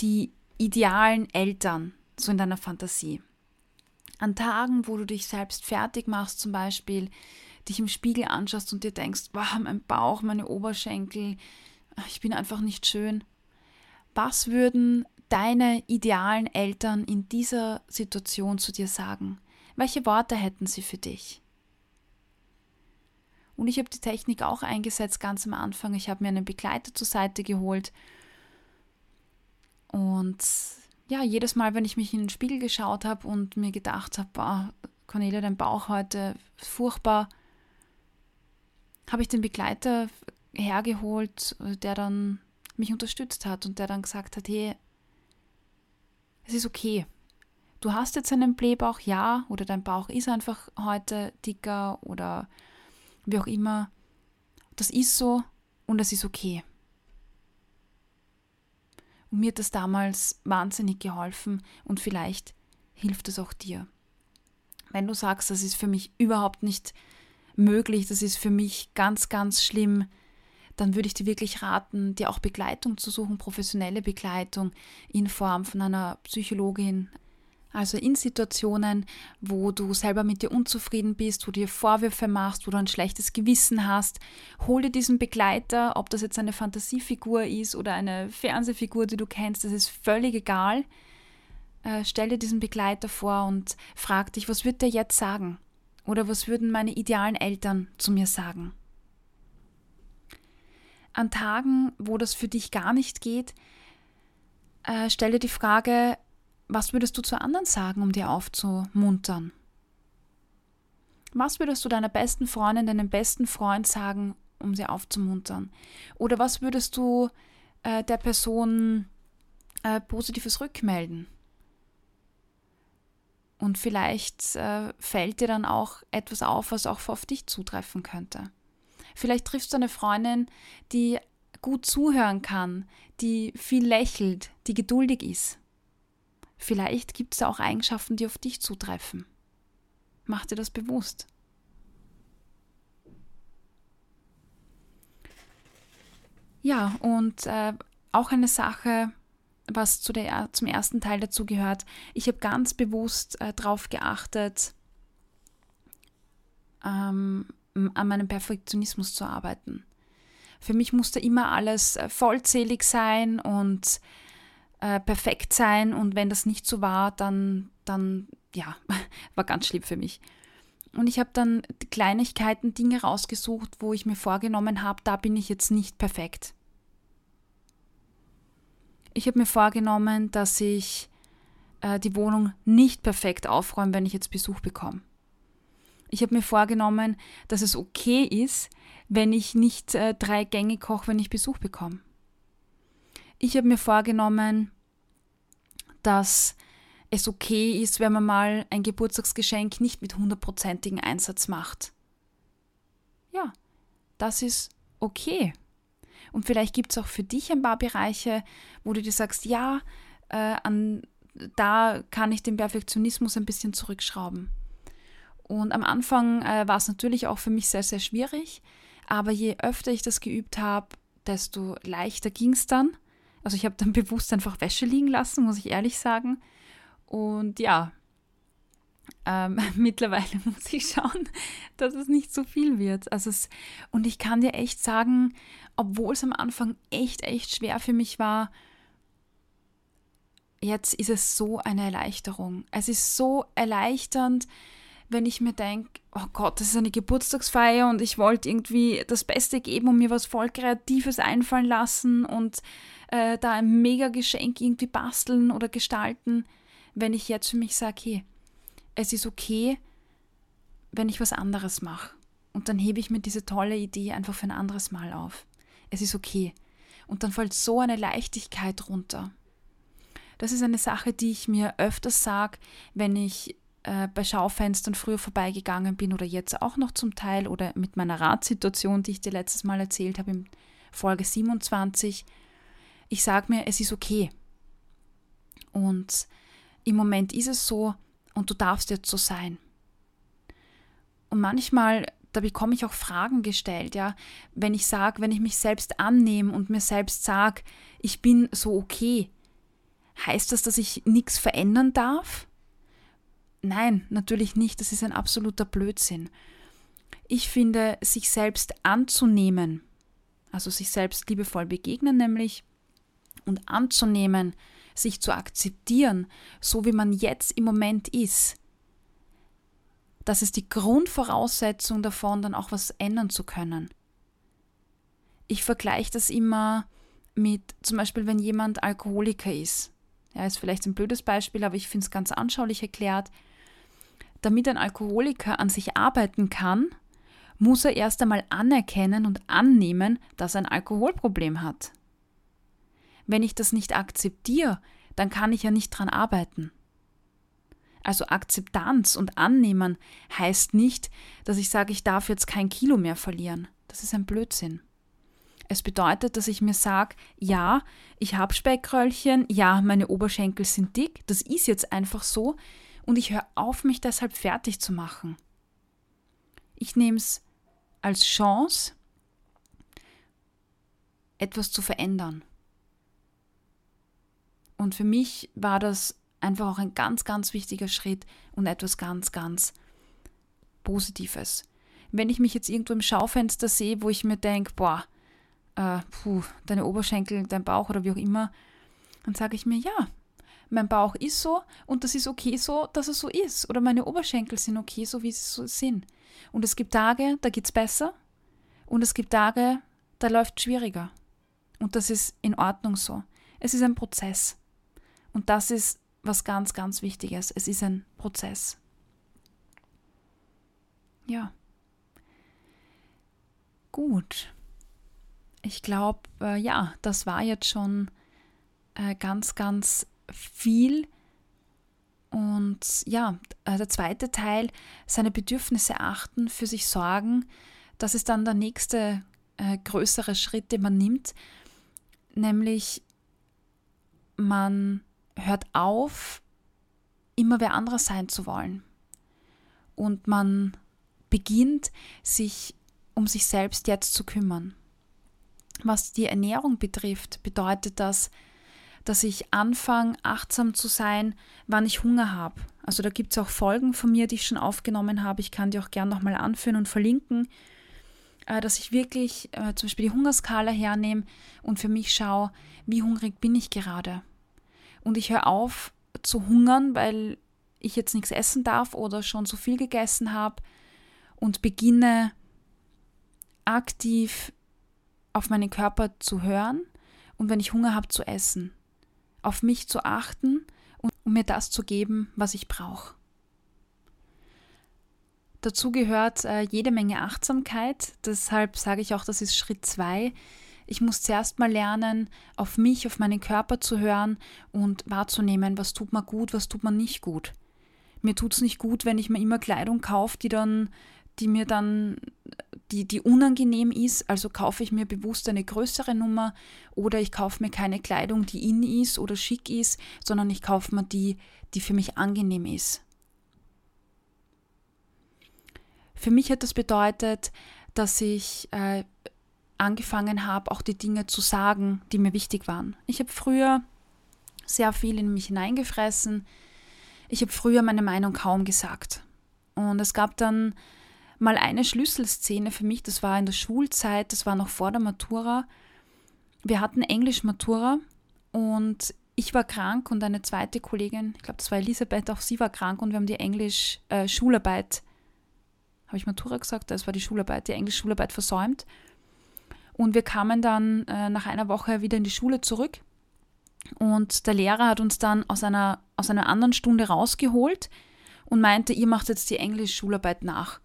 die idealen Eltern, so in deiner Fantasie an Tagen, wo du dich selbst fertig machst, zum Beispiel, dich im Spiegel anschaust und dir denkst, wow, mein Bauch, meine Oberschenkel, ich bin einfach nicht schön. Was würden deine idealen Eltern in dieser Situation zu dir sagen? Welche Worte hätten sie für dich? Und ich habe die Technik auch eingesetzt ganz am Anfang. Ich habe mir einen Begleiter zur Seite geholt und ja, jedes Mal, wenn ich mich in den Spiegel geschaut habe und mir gedacht habe, Cornelia, dein Bauch heute furchtbar, habe ich den Begleiter hergeholt, der dann mich unterstützt hat und der dann gesagt hat, hey, es ist okay. Du hast jetzt einen Blähbauch, ja, oder dein Bauch ist einfach heute dicker oder wie auch immer. Das ist so und es ist okay. Und mir hat das damals wahnsinnig geholfen und vielleicht hilft es auch dir. Wenn du sagst, das ist für mich überhaupt nicht möglich, das ist für mich ganz, ganz schlimm, dann würde ich dir wirklich raten, dir auch Begleitung zu suchen, professionelle Begleitung in Form von einer Psychologin. Also in Situationen, wo du selber mit dir unzufrieden bist, wo du dir Vorwürfe machst, wo du ein schlechtes Gewissen hast, hol dir diesen Begleiter, ob das jetzt eine Fantasiefigur ist oder eine Fernsehfigur, die du kennst, das ist völlig egal. Äh, stell dir diesen Begleiter vor und frag dich, was wird der jetzt sagen? Oder was würden meine idealen Eltern zu mir sagen? An Tagen, wo das für dich gar nicht geht, äh, stell dir die Frage, was würdest du zu anderen sagen, um dir aufzumuntern? Was würdest du deiner besten Freundin, deinem besten Freund sagen, um sie aufzumuntern? Oder was würdest du äh, der Person äh, Positives rückmelden? Und vielleicht äh, fällt dir dann auch etwas auf, was auch auf dich zutreffen könnte. Vielleicht triffst du eine Freundin, die gut zuhören kann, die viel lächelt, die geduldig ist. Vielleicht gibt es auch Eigenschaften, die auf dich zutreffen. Mach dir das bewusst. Ja, und äh, auch eine Sache, was zu der, zum ersten Teil dazu gehört. Ich habe ganz bewusst äh, darauf geachtet, ähm, an meinem Perfektionismus zu arbeiten. Für mich musste immer alles äh, vollzählig sein und äh, perfekt sein und wenn das nicht so war, dann, dann ja, war ganz schlimm für mich. Und ich habe dann Kleinigkeiten, Dinge rausgesucht, wo ich mir vorgenommen habe, da bin ich jetzt nicht perfekt. Ich habe mir vorgenommen, dass ich äh, die Wohnung nicht perfekt aufräume, wenn ich jetzt Besuch bekomme. Ich habe mir vorgenommen, dass es okay ist, wenn ich nicht äh, drei Gänge koche, wenn ich Besuch bekomme. Ich habe mir vorgenommen, dass es okay ist, wenn man mal ein Geburtstagsgeschenk nicht mit hundertprozentigem Einsatz macht. Ja, das ist okay. Und vielleicht gibt es auch für dich ein paar Bereiche, wo du dir sagst, ja, äh, an, da kann ich den Perfektionismus ein bisschen zurückschrauben. Und am Anfang äh, war es natürlich auch für mich sehr, sehr schwierig, aber je öfter ich das geübt habe, desto leichter ging es dann. Also ich habe dann bewusst einfach Wäsche liegen lassen, muss ich ehrlich sagen. Und ja, ähm, mittlerweile muss ich schauen, dass es nicht so viel wird. Also es, und ich kann dir echt sagen, obwohl es am Anfang echt, echt schwer für mich war, jetzt ist es so eine Erleichterung. Es ist so erleichternd, wenn ich mir denke, oh Gott, das ist eine Geburtstagsfeier und ich wollte irgendwie das Beste geben und mir was voll Kreatives einfallen lassen und äh, da ein mega Geschenk irgendwie basteln oder gestalten, wenn ich jetzt für mich sage, hey, es ist okay, wenn ich was anderes mache. Und dann hebe ich mir diese tolle Idee einfach für ein anderes Mal auf. Es ist okay. Und dann fällt so eine Leichtigkeit runter. Das ist eine Sache, die ich mir öfters sage, wenn ich äh, bei Schaufenstern früher vorbeigegangen bin oder jetzt auch noch zum Teil oder mit meiner Radsituation, die ich dir letztes Mal erzählt habe in Folge 27. Ich sage mir, es ist okay. Und im Moment ist es so und du darfst jetzt so sein. Und manchmal, da bekomme ich auch Fragen gestellt, ja, wenn ich sage, wenn ich mich selbst annehme und mir selbst sage, ich bin so okay, heißt das, dass ich nichts verändern darf? Nein, natürlich nicht. Das ist ein absoluter Blödsinn. Ich finde, sich selbst anzunehmen, also sich selbst liebevoll begegnen nämlich und anzunehmen, sich zu akzeptieren, so wie man jetzt im Moment ist, das ist die Grundvoraussetzung davon, dann auch was ändern zu können. Ich vergleiche das immer mit zum Beispiel, wenn jemand Alkoholiker ist. Ja, ist vielleicht ein blödes Beispiel, aber ich finde es ganz anschaulich erklärt damit ein Alkoholiker an sich arbeiten kann, muss er erst einmal anerkennen und annehmen, dass er ein Alkoholproblem hat. Wenn ich das nicht akzeptiere, dann kann ich ja nicht dran arbeiten. Also Akzeptanz und Annehmen heißt nicht, dass ich sage, ich darf jetzt kein Kilo mehr verlieren. Das ist ein Blödsinn. Es bedeutet, dass ich mir sage, ja, ich habe Speckröllchen, ja, meine Oberschenkel sind dick, das ist jetzt einfach so, und ich höre auf, mich deshalb fertig zu machen. Ich nehme es als Chance etwas zu verändern. Und für mich war das einfach auch ein ganz, ganz wichtiger Schritt und etwas ganz, ganz Positives. Wenn ich mich jetzt irgendwo im Schaufenster sehe, wo ich mir denke, boah, äh, puh, deine Oberschenkel, dein Bauch oder wie auch immer, dann sage ich mir, ja, mein Bauch ist so und das ist okay so, dass es so ist. Oder meine Oberschenkel sind okay so, wie sie so sind. Und es gibt Tage, da geht es besser und es gibt Tage, da läuft es schwieriger. Und das ist in Ordnung so. Es ist ein Prozess. Und das ist was ganz, ganz Wichtiges. Es ist ein Prozess. Ja. Gut. Ich glaube, äh, ja, das war jetzt schon äh, ganz, ganz viel. Und ja, äh, der zweite Teil, seine Bedürfnisse achten, für sich sorgen, das ist dann der nächste äh, größere Schritt, den man nimmt, nämlich man hört auf, immer wer anderer sein zu wollen. Und man beginnt, sich um sich selbst jetzt zu kümmern. Was die Ernährung betrifft, bedeutet das, dass ich anfange, achtsam zu sein, wann ich Hunger habe. Also da gibt es auch Folgen von mir, die ich schon aufgenommen habe. Ich kann die auch gerne nochmal anführen und verlinken, äh, dass ich wirklich äh, zum Beispiel die Hungerskala hernehme und für mich schaue, wie hungrig bin ich gerade und ich höre auf zu hungern, weil ich jetzt nichts essen darf oder schon zu viel gegessen habe und beginne aktiv auf meinen Körper zu hören und wenn ich Hunger habe zu essen, auf mich zu achten und um mir das zu geben, was ich brauche. Dazu gehört äh, jede Menge Achtsamkeit, deshalb sage ich auch, das ist Schritt zwei ich muss zuerst mal lernen, auf mich, auf meinen Körper zu hören und wahrzunehmen, was tut mir gut, was tut mir nicht gut. Mir tut es nicht gut, wenn ich mir immer Kleidung kaufe, die dann, die mir dann, die, die unangenehm ist. Also kaufe ich mir bewusst eine größere Nummer oder ich kaufe mir keine Kleidung, die in ist oder schick ist, sondern ich kaufe mir die, die für mich angenehm ist. Für mich hat das bedeutet, dass ich äh, angefangen habe, auch die Dinge zu sagen, die mir wichtig waren. Ich habe früher sehr viel in mich hineingefressen. Ich habe früher meine Meinung kaum gesagt. Und es gab dann mal eine Schlüsselszene für mich, das war in der Schulzeit, das war noch vor der Matura. Wir hatten Englisch-Matura und ich war krank und eine zweite Kollegin, ich glaube, das war Elisabeth, auch sie war krank und wir haben die Englisch-Schularbeit, äh, habe ich Matura gesagt? Das war die Schularbeit, die Englisch-Schularbeit versäumt. Und wir kamen dann äh, nach einer Woche wieder in die Schule zurück. Und der Lehrer hat uns dann aus einer, aus einer anderen Stunde rausgeholt und meinte, ihr macht jetzt die Englisch-Schularbeit nach.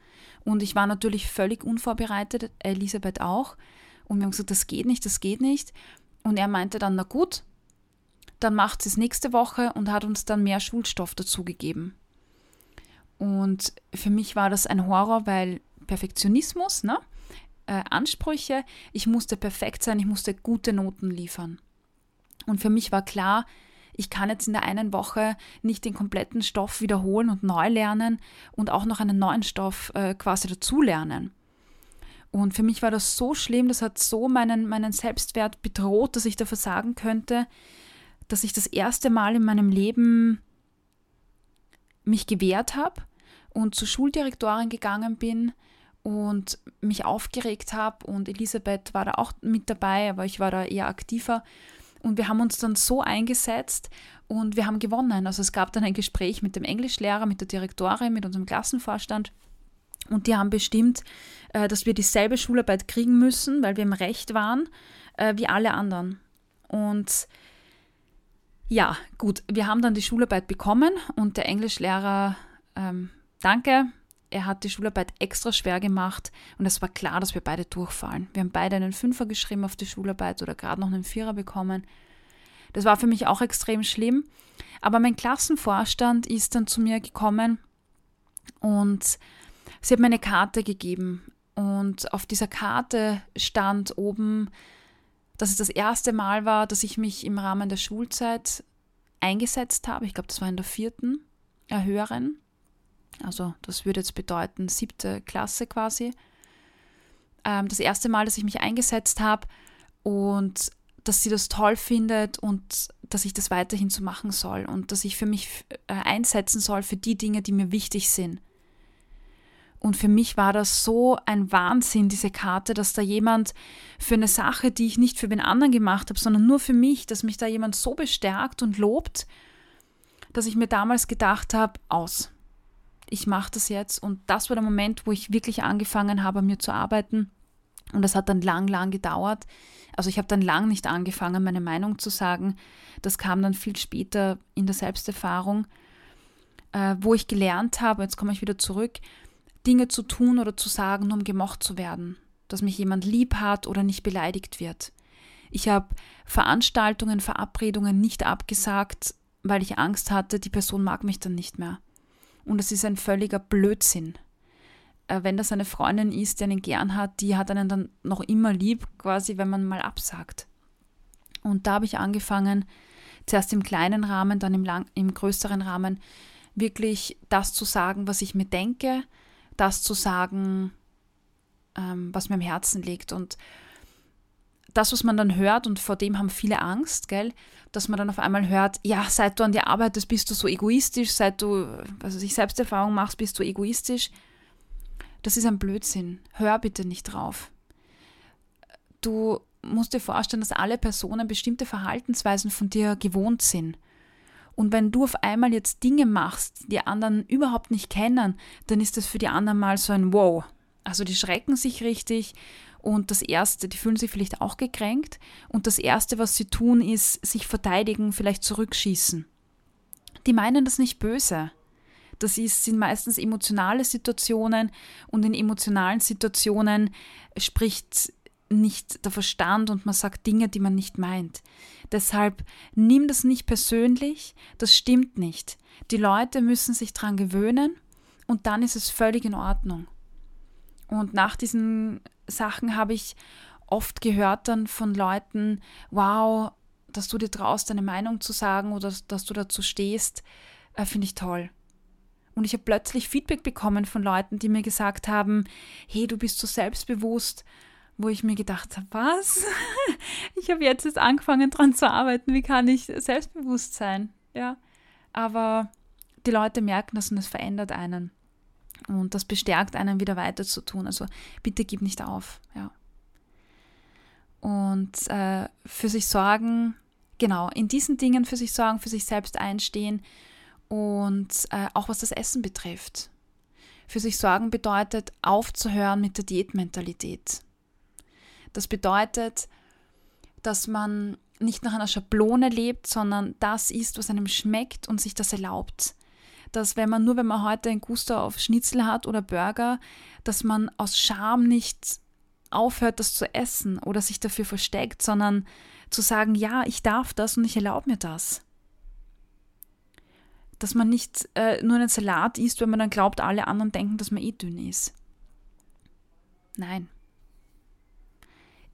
Und ich war natürlich völlig unvorbereitet, Elisabeth auch. Und wir haben gesagt, das geht nicht, das geht nicht. Und er meinte dann, na gut, dann macht sie es nächste Woche und hat uns dann mehr Schulstoff dazugegeben. Und für mich war das ein Horror, weil Perfektionismus, ne? Äh, Ansprüche, ich musste perfekt sein, ich musste gute Noten liefern. Und für mich war klar, ich kann jetzt in der einen Woche nicht den kompletten Stoff wiederholen und neu lernen und auch noch einen neuen Stoff äh, quasi dazulernen. Und für mich war das so schlimm, das hat so meinen, meinen Selbstwert bedroht, dass ich dafür sagen könnte, dass ich das erste Mal in meinem Leben mich gewehrt habe und zur Schuldirektorin gegangen bin und mich aufgeregt habe und Elisabeth war da auch mit dabei, aber ich war da eher aktiver. Und wir haben uns dann so eingesetzt und wir haben gewonnen. Also es gab dann ein Gespräch mit dem Englischlehrer, mit der Direktorin, mit unserem Klassenvorstand. Und die haben bestimmt, äh, dass wir dieselbe Schularbeit kriegen müssen, weil wir im Recht waren, äh, wie alle anderen. Und ja, gut, wir haben dann die Schularbeit bekommen und der Englischlehrer, ähm, danke, er hat die Schularbeit extra schwer gemacht und es war klar, dass wir beide durchfallen. Wir haben beide einen Fünfer geschrieben auf die Schularbeit oder gerade noch einen Vierer bekommen. Das war für mich auch extrem schlimm. Aber mein Klassenvorstand ist dann zu mir gekommen und sie hat mir eine Karte gegeben. Und auf dieser Karte stand oben, dass es das erste Mal war, dass ich mich im Rahmen der Schulzeit eingesetzt habe. Ich glaube, das war in der vierten, äh. Also das würde jetzt bedeuten siebte Klasse quasi. Ähm, das erste Mal, dass ich mich eingesetzt habe und dass sie das toll findet und dass ich das weiterhin so machen soll und dass ich für mich äh, einsetzen soll für die Dinge, die mir wichtig sind. Und für mich war das so ein Wahnsinn, diese Karte, dass da jemand für eine Sache, die ich nicht für den anderen gemacht habe, sondern nur für mich, dass mich da jemand so bestärkt und lobt, dass ich mir damals gedacht habe, aus. Ich mache das jetzt. Und das war der Moment, wo ich wirklich angefangen habe, mir zu arbeiten. Und das hat dann lang, lang gedauert. Also ich habe dann lang nicht angefangen, meine Meinung zu sagen. Das kam dann viel später in der Selbsterfahrung, äh, wo ich gelernt habe, jetzt komme ich wieder zurück, Dinge zu tun oder zu sagen, um gemocht zu werden, dass mich jemand lieb hat oder nicht beleidigt wird. Ich habe Veranstaltungen, Verabredungen nicht abgesagt, weil ich Angst hatte, die Person mag mich dann nicht mehr. Und es ist ein völliger Blödsinn. Äh, wenn das eine Freundin ist, die einen gern hat, die hat einen dann noch immer lieb, quasi, wenn man mal absagt. Und da habe ich angefangen, zuerst im kleinen Rahmen, dann im, lang, im größeren Rahmen, wirklich das zu sagen, was ich mir denke, das zu sagen, ähm, was mir am Herzen liegt. Und das, was man dann hört, und vor dem haben viele Angst, gell, dass man dann auf einmal hört, ja, seit du an dir arbeitest, bist du so egoistisch, seit du, also sich Selbsterfahrung machst, bist du egoistisch. Das ist ein Blödsinn. Hör bitte nicht drauf. Du musst dir vorstellen, dass alle Personen bestimmte Verhaltensweisen von dir gewohnt sind. Und wenn du auf einmal jetzt Dinge machst, die anderen überhaupt nicht kennen, dann ist das für die anderen mal so ein Wow. Also die schrecken sich richtig und das Erste, die fühlen sich vielleicht auch gekränkt und das Erste, was sie tun, ist sich verteidigen, vielleicht zurückschießen. Die meinen das nicht böse. Das ist, sind meistens emotionale Situationen und in emotionalen Situationen spricht nicht der Verstand und man sagt Dinge, die man nicht meint. Deshalb nimm das nicht persönlich, das stimmt nicht. Die Leute müssen sich daran gewöhnen und dann ist es völlig in Ordnung. Und nach diesen Sachen habe ich oft gehört dann von Leuten, wow, dass du dir traust, deine Meinung zu sagen oder dass du dazu stehst, äh, finde ich toll. Und ich habe plötzlich Feedback bekommen von Leuten, die mir gesagt haben, hey, du bist so selbstbewusst wo ich mir gedacht habe, was? Ich habe jetzt erst angefangen dran zu arbeiten, wie kann ich selbstbewusst sein? Ja, aber die Leute merken das und es verändert einen. Und das bestärkt einen wieder weiter zu tun. Also bitte gib nicht auf. Ja. Und äh, für sich sorgen, genau, in diesen Dingen für sich sorgen, für sich selbst einstehen und äh, auch was das Essen betrifft. Für sich sorgen bedeutet aufzuhören mit der Diätmentalität. Das bedeutet, dass man nicht nach einer Schablone lebt, sondern das isst, was einem schmeckt und sich das erlaubt. Dass wenn man nur, wenn man heute ein Gusto auf Schnitzel hat oder Burger, dass man aus Scham nicht aufhört, das zu essen oder sich dafür versteckt, sondern zu sagen, ja, ich darf das und ich erlaube mir das. Dass man nicht äh, nur einen Salat isst, wenn man dann glaubt, alle anderen denken, dass man eh dünn ist. Nein,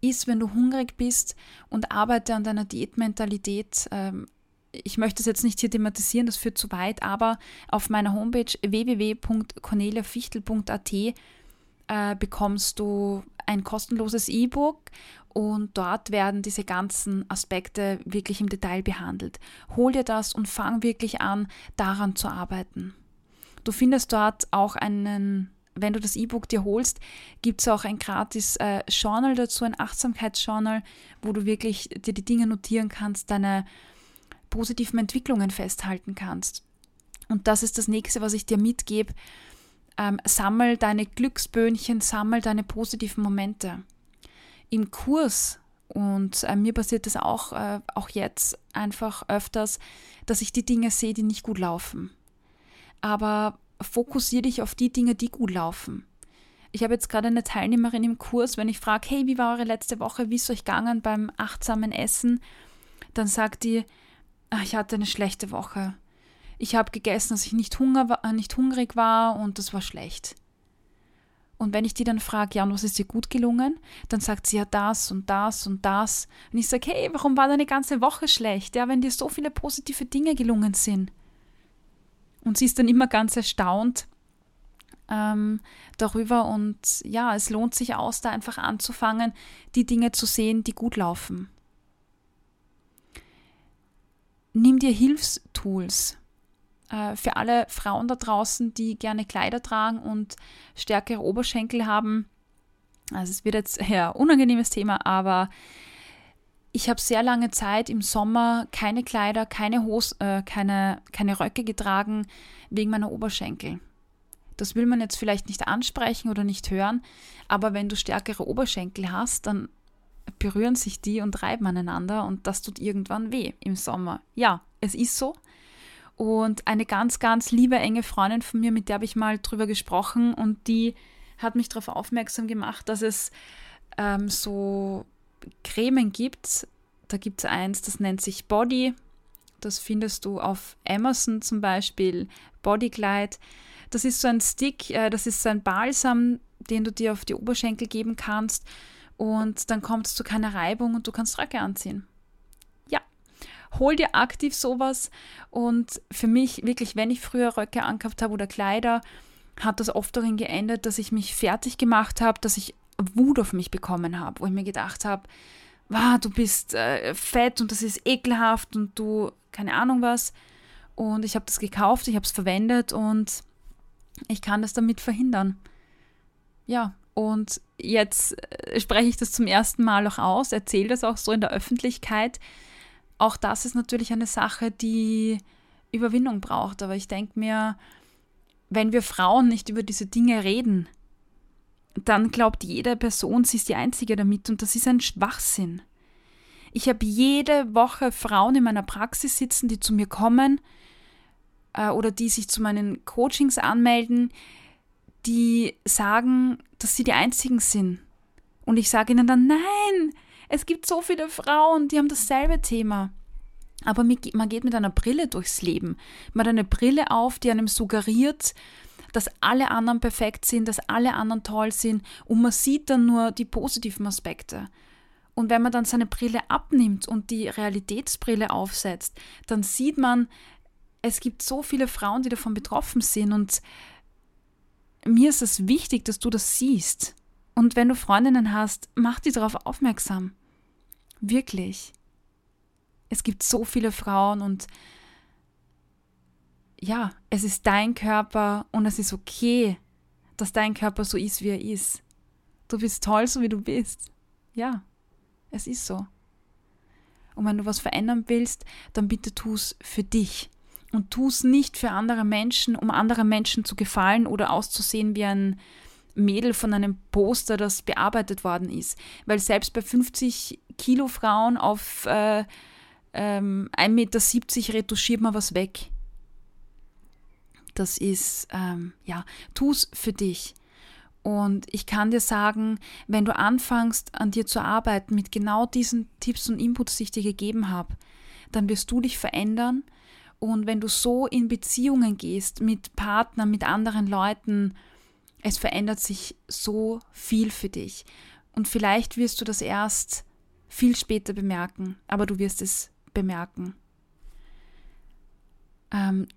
Iss, wenn du hungrig bist und arbeite an deiner Diätmentalität. Ähm, ich möchte es jetzt nicht hier thematisieren, das führt zu weit, aber auf meiner Homepage www.corneliafichtel.at äh, bekommst du ein kostenloses E-Book und dort werden diese ganzen Aspekte wirklich im Detail behandelt. Hol dir das und fang wirklich an, daran zu arbeiten. Du findest dort auch einen wenn du das E-Book dir holst, gibt es auch ein gratis äh, Journal dazu, ein Achtsamkeitsjournal, wo du wirklich dir die Dinge notieren kannst, deine positiven Entwicklungen festhalten kannst. Und das ist das nächste, was ich dir mitgebe. Ähm, sammel deine Glücksböhnchen, sammel deine positiven Momente. Im Kurs, und äh, mir passiert das auch, äh, auch jetzt einfach öfters, dass ich die Dinge sehe, die nicht gut laufen. Aber fokussiere dich auf die Dinge, die gut laufen. Ich habe jetzt gerade eine Teilnehmerin im Kurs, wenn ich frage, hey, wie war eure letzte Woche, wie ist euch gegangen beim achtsamen Essen, dann sagt die, ich hatte eine schlechte Woche. Ich habe gegessen, dass ich nicht, Hunger, äh, nicht hungrig war und das war schlecht. Und wenn ich die dann frage, ja, und was ist dir gut gelungen? Dann sagt sie ja das und das und das. Und ich sage, hey, warum war deine ganze Woche schlecht? Ja, wenn dir so viele positive Dinge gelungen sind. Und sie ist dann immer ganz erstaunt, ähm, darüber und ja, es lohnt sich aus, da einfach anzufangen, die Dinge zu sehen, die gut laufen. Nimm dir Hilfstools. Äh, für alle Frauen da draußen, die gerne Kleider tragen und stärkere Oberschenkel haben. Also es wird jetzt eher unangenehmes Thema, aber ich habe sehr lange Zeit im Sommer keine Kleider, keine, Hose, äh, keine, keine Röcke getragen wegen meiner Oberschenkel. Das will man jetzt vielleicht nicht ansprechen oder nicht hören, aber wenn du stärkere Oberschenkel hast, dann berühren sich die und reiben aneinander und das tut irgendwann weh im Sommer. Ja, es ist so. Und eine ganz, ganz liebe, enge Freundin von mir, mit der habe ich mal drüber gesprochen und die hat mich darauf aufmerksam gemacht, dass es ähm, so Cremen gibt. Da gibt es eins, das nennt sich Body. Das findest du auf Amazon zum Beispiel. Bodyglide. Das ist so ein Stick, äh, das ist so ein Balsam, den du dir auf die Oberschenkel geben kannst. Und dann kommt es zu keiner Reibung und du kannst Röcke anziehen. Ja, hol dir aktiv sowas. Und für mich wirklich, wenn ich früher Röcke angehabt habe oder Kleider, hat das oft darin geendet, dass ich mich fertig gemacht habe, dass ich Wut auf mich bekommen habe, wo ich mir gedacht habe, wow, du bist äh, fett und das ist ekelhaft und du, keine Ahnung was. Und ich habe das gekauft, ich habe es verwendet und ich kann das damit verhindern. Ja, und jetzt äh, spreche ich das zum ersten Mal auch aus, erzähle das auch so in der Öffentlichkeit. Auch das ist natürlich eine Sache, die Überwindung braucht. Aber ich denke mir, wenn wir Frauen nicht über diese Dinge reden, dann glaubt jede Person, sie ist die Einzige damit und das ist ein Schwachsinn. Ich habe jede Woche Frauen in meiner Praxis sitzen, die zu mir kommen äh, oder die sich zu meinen Coachings anmelden, die sagen, dass sie die Einzigen sind. Und ich sage ihnen dann, nein, es gibt so viele Frauen, die haben dasselbe Thema. Aber man geht mit einer Brille durchs Leben. Man hat eine Brille auf, die einem suggeriert, dass alle anderen perfekt sind, dass alle anderen toll sind und man sieht dann nur die positiven Aspekte. Und wenn man dann seine Brille abnimmt und die Realitätsbrille aufsetzt, dann sieht man, es gibt so viele Frauen, die davon betroffen sind und mir ist es wichtig, dass du das siehst. Und wenn du Freundinnen hast, mach die darauf aufmerksam. Wirklich. Es gibt so viele Frauen und ja, es ist dein Körper und es ist okay, dass dein Körper so ist, wie er ist. Du bist toll, so wie du bist. Ja, es ist so. Und wenn du was verändern willst, dann bitte tu es für dich. Und tu es nicht für andere Menschen, um anderen Menschen zu gefallen oder auszusehen wie ein Mädel von einem Poster, das bearbeitet worden ist. Weil selbst bei 50 Kilo Frauen auf äh, ähm, 1,70 Meter retuschiert man was weg. Das ist, ähm, ja, tu's für dich. Und ich kann dir sagen, wenn du anfängst, an dir zu arbeiten mit genau diesen Tipps und Inputs, die ich dir gegeben habe, dann wirst du dich verändern. Und wenn du so in Beziehungen gehst mit Partnern, mit anderen Leuten, es verändert sich so viel für dich. Und vielleicht wirst du das erst viel später bemerken, aber du wirst es bemerken. Ähm,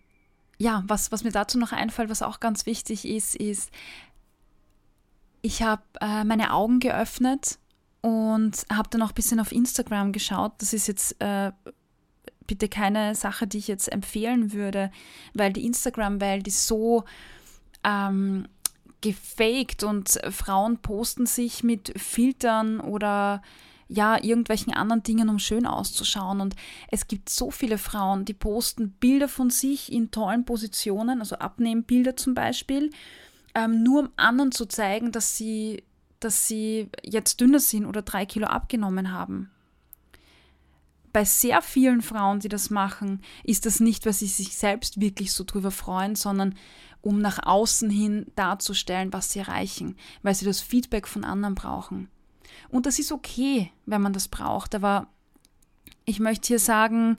ja, was, was mir dazu noch einfällt, was auch ganz wichtig ist, ist, ich habe äh, meine Augen geöffnet und habe dann auch ein bisschen auf Instagram geschaut. Das ist jetzt äh, bitte keine Sache, die ich jetzt empfehlen würde, weil die Instagram-Welt ist so ähm, gefaked und Frauen posten sich mit Filtern oder ja, irgendwelchen anderen Dingen, um schön auszuschauen. Und es gibt so viele Frauen, die posten Bilder von sich in tollen Positionen, also Abnehmbilder zum Beispiel, ähm, nur um anderen zu zeigen, dass sie, dass sie jetzt dünner sind oder drei Kilo abgenommen haben. Bei sehr vielen Frauen, die das machen, ist das nicht, weil sie sich selbst wirklich so drüber freuen, sondern um nach außen hin darzustellen, was sie erreichen, weil sie das Feedback von anderen brauchen. Und das ist okay, wenn man das braucht. Aber ich möchte hier sagen,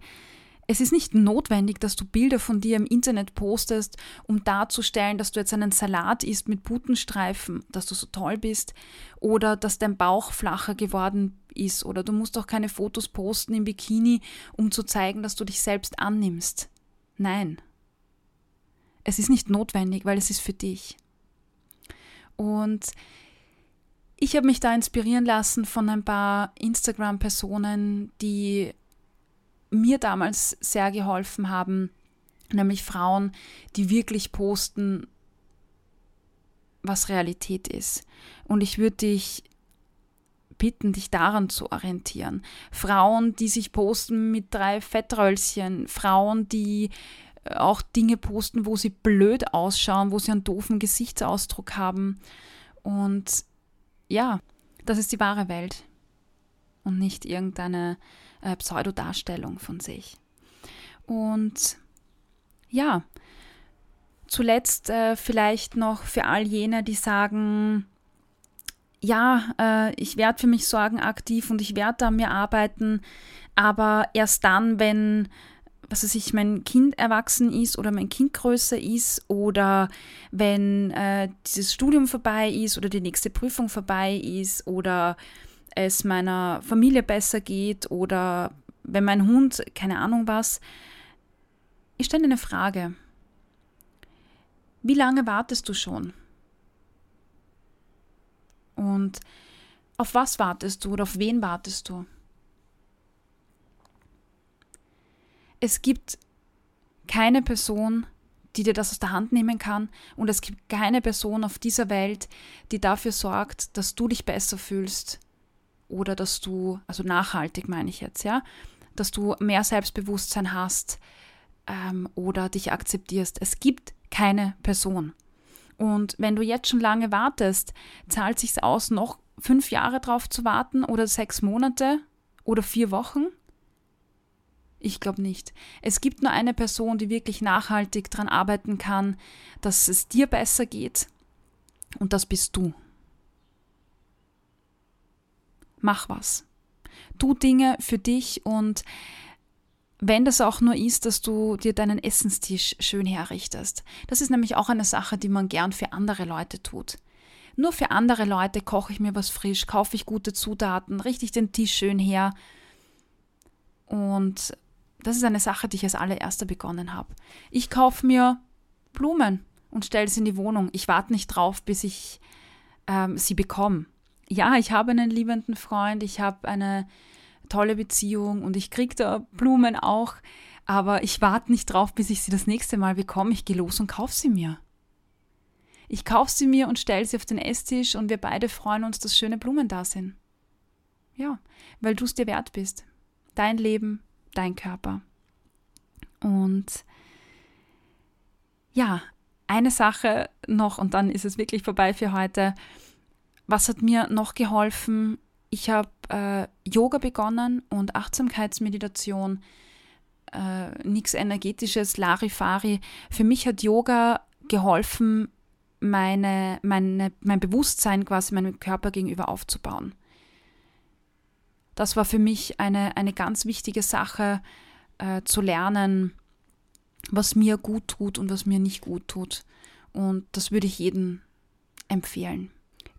es ist nicht notwendig, dass du Bilder von dir im Internet postest, um darzustellen, dass du jetzt einen Salat isst mit Putenstreifen, dass du so toll bist oder dass dein Bauch flacher geworden ist oder du musst auch keine Fotos posten im Bikini, um zu zeigen, dass du dich selbst annimmst. Nein. Es ist nicht notwendig, weil es ist für dich. Und ich habe mich da inspirieren lassen von ein paar Instagram-Personen, die mir damals sehr geholfen haben, nämlich Frauen, die wirklich posten, was Realität ist. Und ich würde dich bitten, dich daran zu orientieren. Frauen, die sich posten mit drei Fettröllchen, Frauen, die äh, auch Dinge posten, wo sie blöd ausschauen, wo sie einen doofen Gesichtsausdruck haben. Und ja, das ist die wahre Welt und nicht irgendeine äh, Pseudodarstellung von sich. Und ja, zuletzt äh, vielleicht noch für all jene, die sagen, ja, äh, ich werde für mich sorgen aktiv und ich werde an mir arbeiten, aber erst dann, wenn was weiß ich, mein Kind erwachsen ist oder mein Kind größer ist oder wenn äh, dieses Studium vorbei ist oder die nächste Prüfung vorbei ist oder es meiner Familie besser geht oder wenn mein Hund, keine Ahnung was. Ich stelle eine Frage. Wie lange wartest du schon? Und auf was wartest du oder auf wen wartest du? Es gibt keine Person, die dir das aus der Hand nehmen kann und es gibt keine Person auf dieser Welt, die dafür sorgt, dass du dich besser fühlst oder dass du, also nachhaltig meine ich jetzt, ja, dass du mehr Selbstbewusstsein hast ähm, oder dich akzeptierst. Es gibt keine Person. Und wenn du jetzt schon lange wartest, zahlt sich aus, noch fünf Jahre drauf zu warten oder sechs Monate oder vier Wochen? Ich glaube nicht. Es gibt nur eine Person, die wirklich nachhaltig daran arbeiten kann, dass es dir besser geht. Und das bist du. Mach was. Tu Dinge für dich und wenn das auch nur ist, dass du dir deinen Essenstisch schön herrichtest. Das ist nämlich auch eine Sache, die man gern für andere Leute tut. Nur für andere Leute koche ich mir was frisch, kaufe ich gute Zutaten, richte ich den Tisch schön her. Und das ist eine Sache, die ich als allererster begonnen habe. Ich kaufe mir Blumen und stelle sie in die Wohnung. Ich warte nicht drauf, bis ich ähm, sie bekomme. Ja, ich habe einen liebenden Freund, ich habe eine tolle Beziehung und ich kriege da Blumen auch, aber ich warte nicht drauf, bis ich sie das nächste Mal bekomme. Ich gehe los und kaufe sie mir. Ich kaufe sie mir und stelle sie auf den Esstisch und wir beide freuen uns, dass schöne Blumen da sind. Ja, weil du es dir wert bist. Dein Leben, dein Körper. Und ja, eine Sache noch und dann ist es wirklich vorbei für heute. Was hat mir noch geholfen? Ich habe äh, Yoga begonnen und Achtsamkeitsmeditation. Äh, nichts Energetisches, Larifari. Für mich hat Yoga geholfen, meine, meine, mein Bewusstsein quasi meinem Körper gegenüber aufzubauen. Das war für mich eine, eine ganz wichtige Sache, äh, zu lernen, was mir gut tut und was mir nicht gut tut. Und das würde ich jedem empfehlen.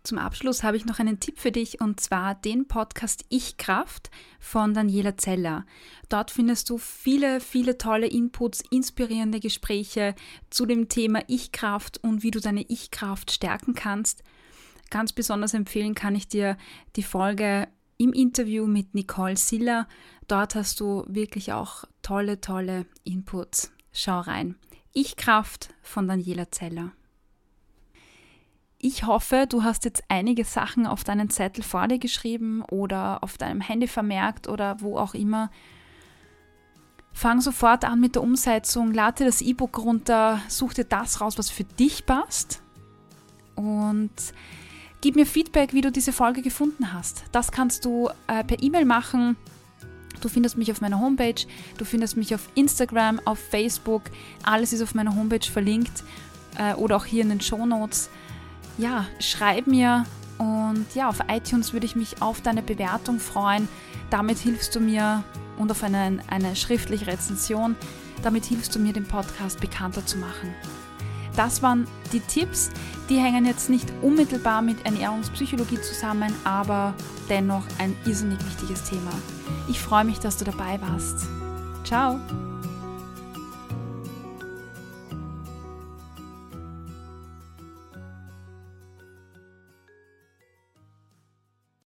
Zum Abschluss habe ich noch einen Tipp für dich und zwar den Podcast Ich Kraft von Daniela Zeller. Dort findest du viele, viele tolle Inputs, inspirierende Gespräche zu dem Thema Ich Kraft und wie du deine Ich Kraft stärken kannst. Ganz besonders empfehlen kann ich dir die Folge im Interview mit Nicole Siller. Dort hast du wirklich auch tolle, tolle Inputs. Schau rein. Ich Kraft von Daniela Zeller. Ich hoffe, du hast jetzt einige Sachen auf deinen Zettel vor dir geschrieben oder auf deinem Handy vermerkt oder wo auch immer. Fang sofort an mit der Umsetzung, lade das E-Book runter, such dir das raus, was für dich passt. Und Gib mir Feedback, wie du diese Folge gefunden hast. Das kannst du äh, per E-Mail machen. Du findest mich auf meiner Homepage, du findest mich auf Instagram, auf Facebook. Alles ist auf meiner Homepage verlinkt äh, oder auch hier in den Show Notes. Ja, schreib mir und ja, auf iTunes würde ich mich auf deine Bewertung freuen. Damit hilfst du mir und auf eine, eine schriftliche Rezension. Damit hilfst du mir, den Podcast bekannter zu machen. Das waren die Tipps. Die hängen jetzt nicht unmittelbar mit Ernährungspsychologie zusammen, aber dennoch ein irrsinnig wichtiges Thema. Ich freue mich, dass du dabei warst. Ciao!